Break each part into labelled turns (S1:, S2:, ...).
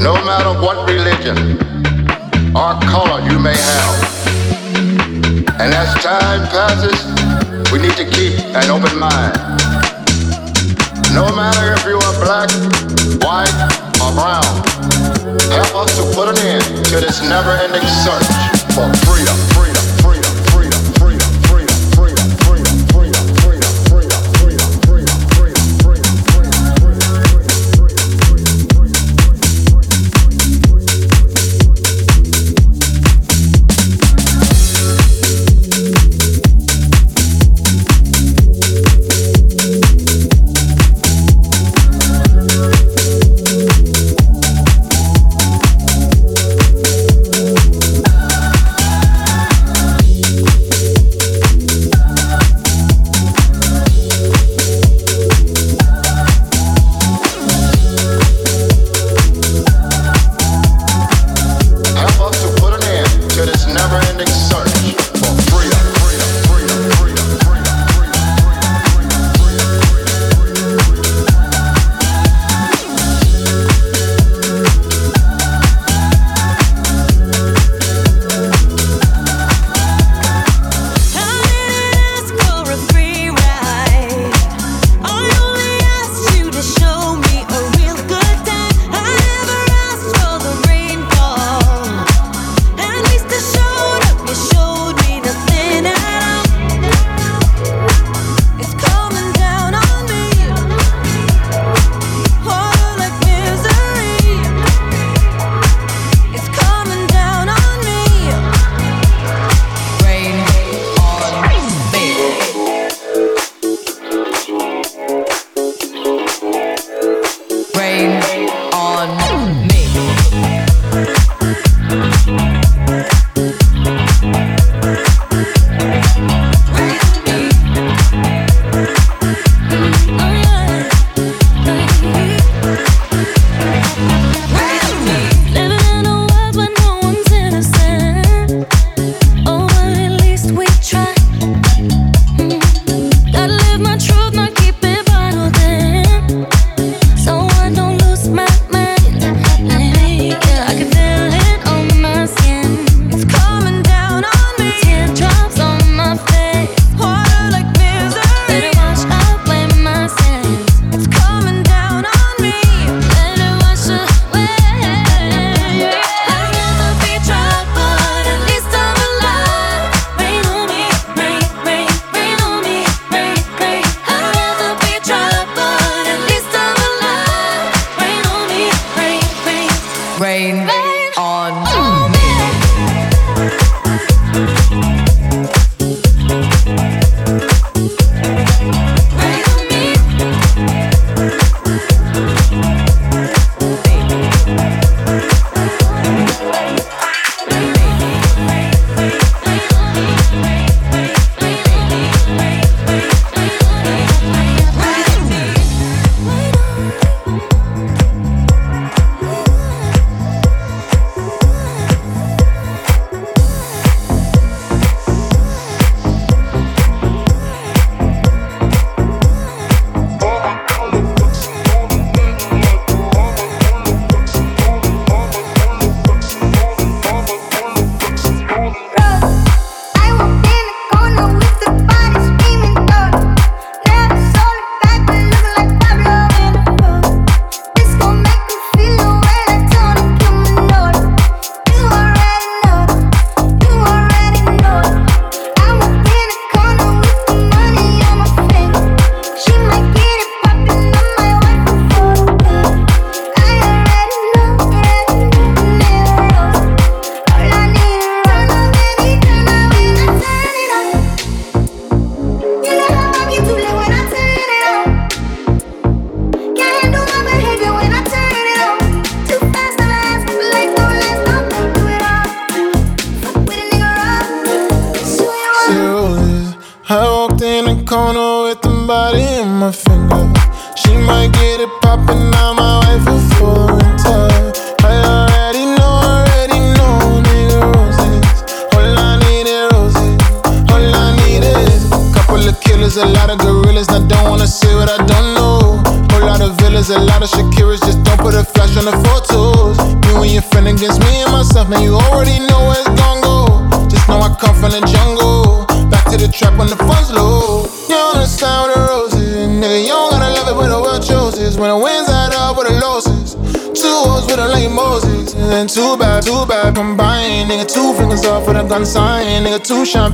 S1: No
S2: matter what religion or color you may have. And as time passes, we need to keep an open mind. No matter if you are black, white, or brown, help us to put an end to this never-ending search for freedom, freedom.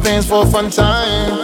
S2: Champagnes for fun time.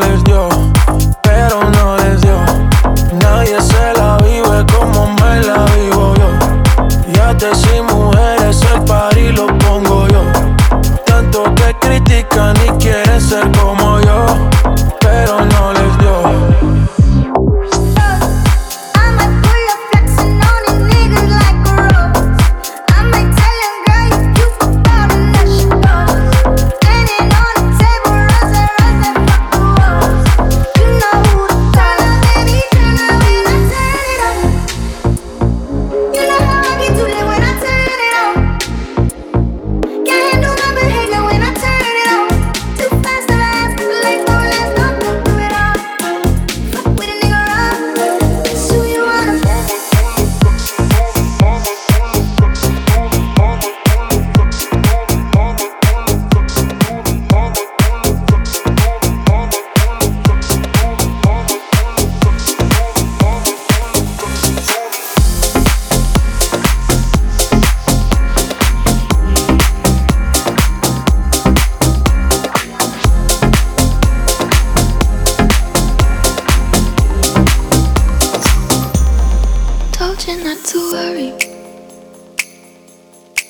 S3: nothing not to worry.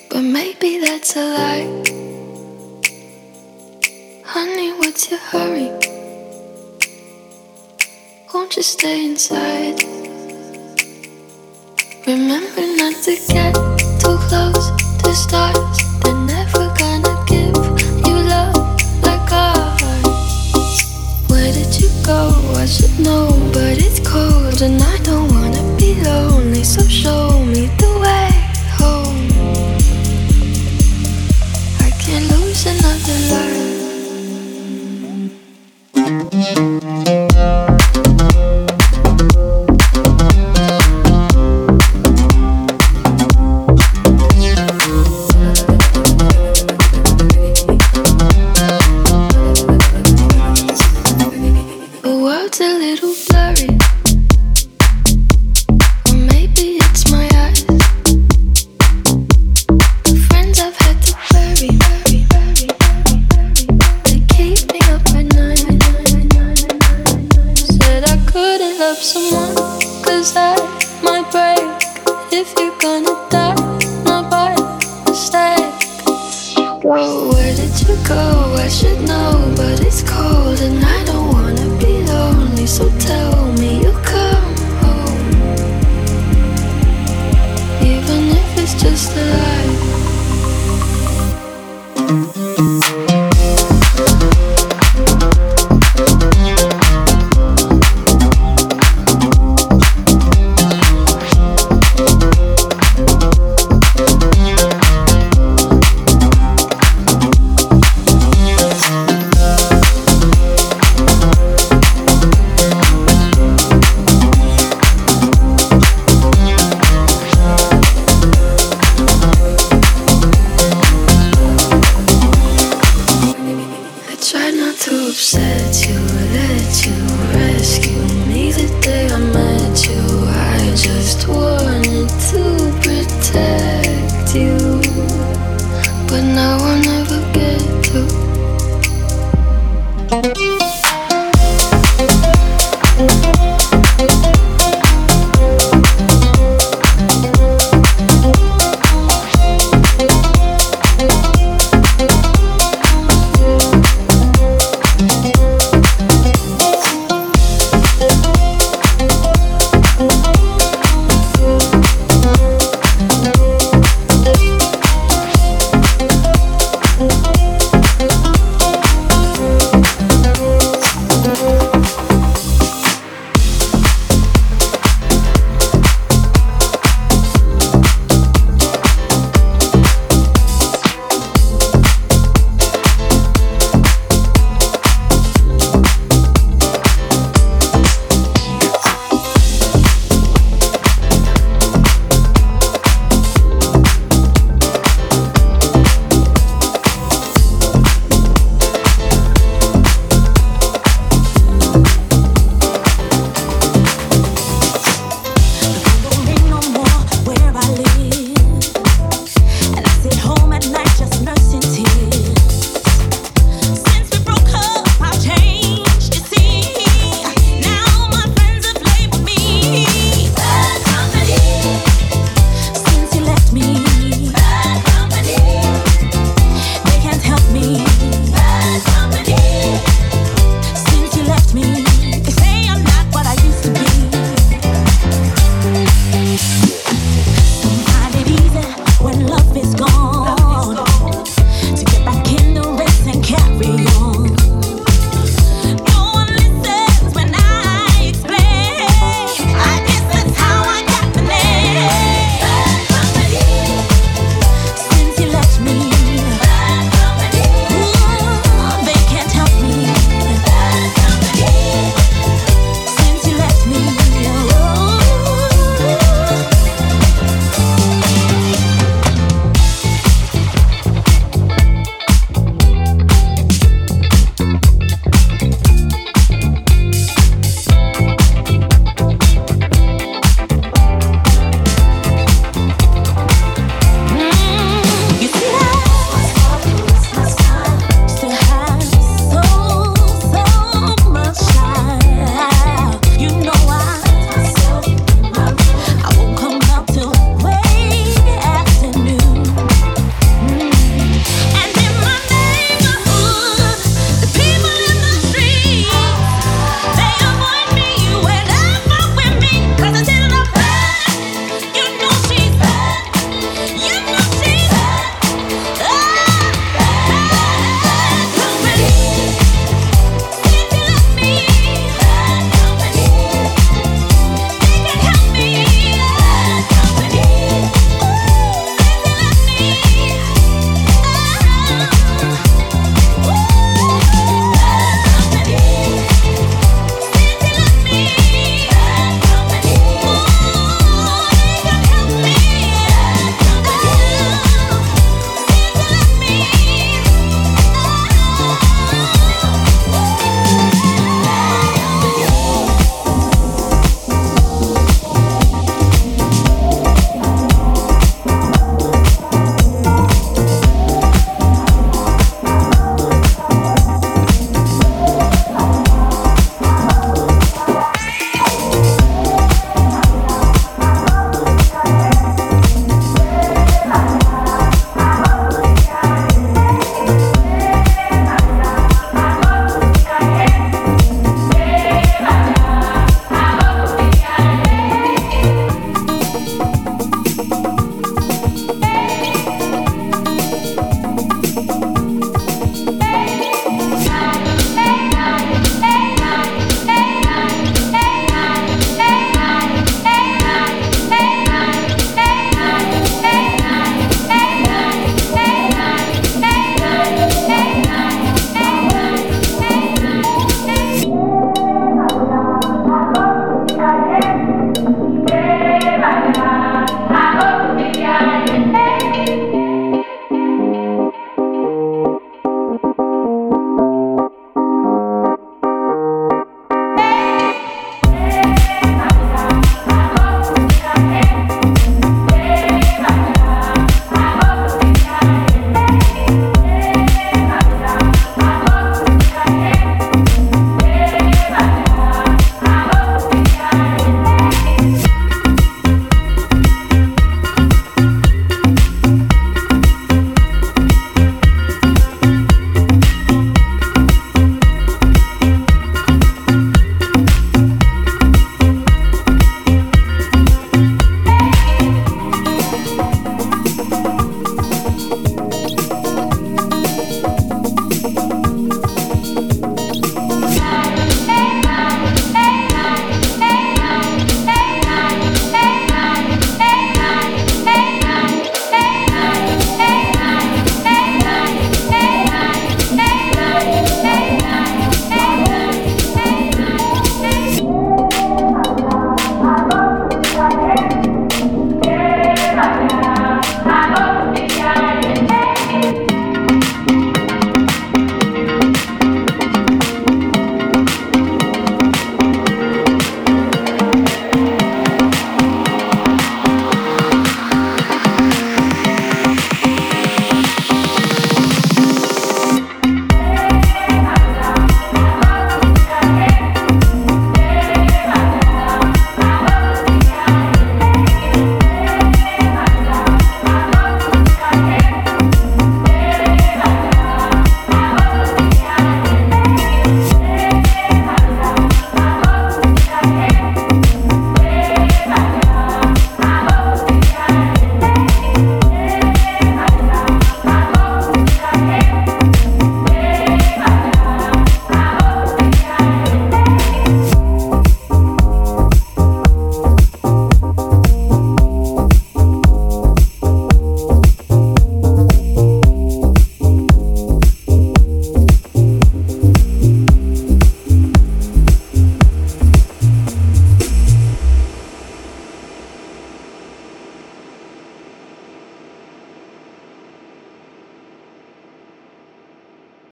S3: But maybe that's a lie. Honey, what's your hurry? Won't you stay inside? Remember not to get too close to stars. They're never gonna give you love like ours. Where did you go? I should know, but it's cold and I don't wanna be alone so show me.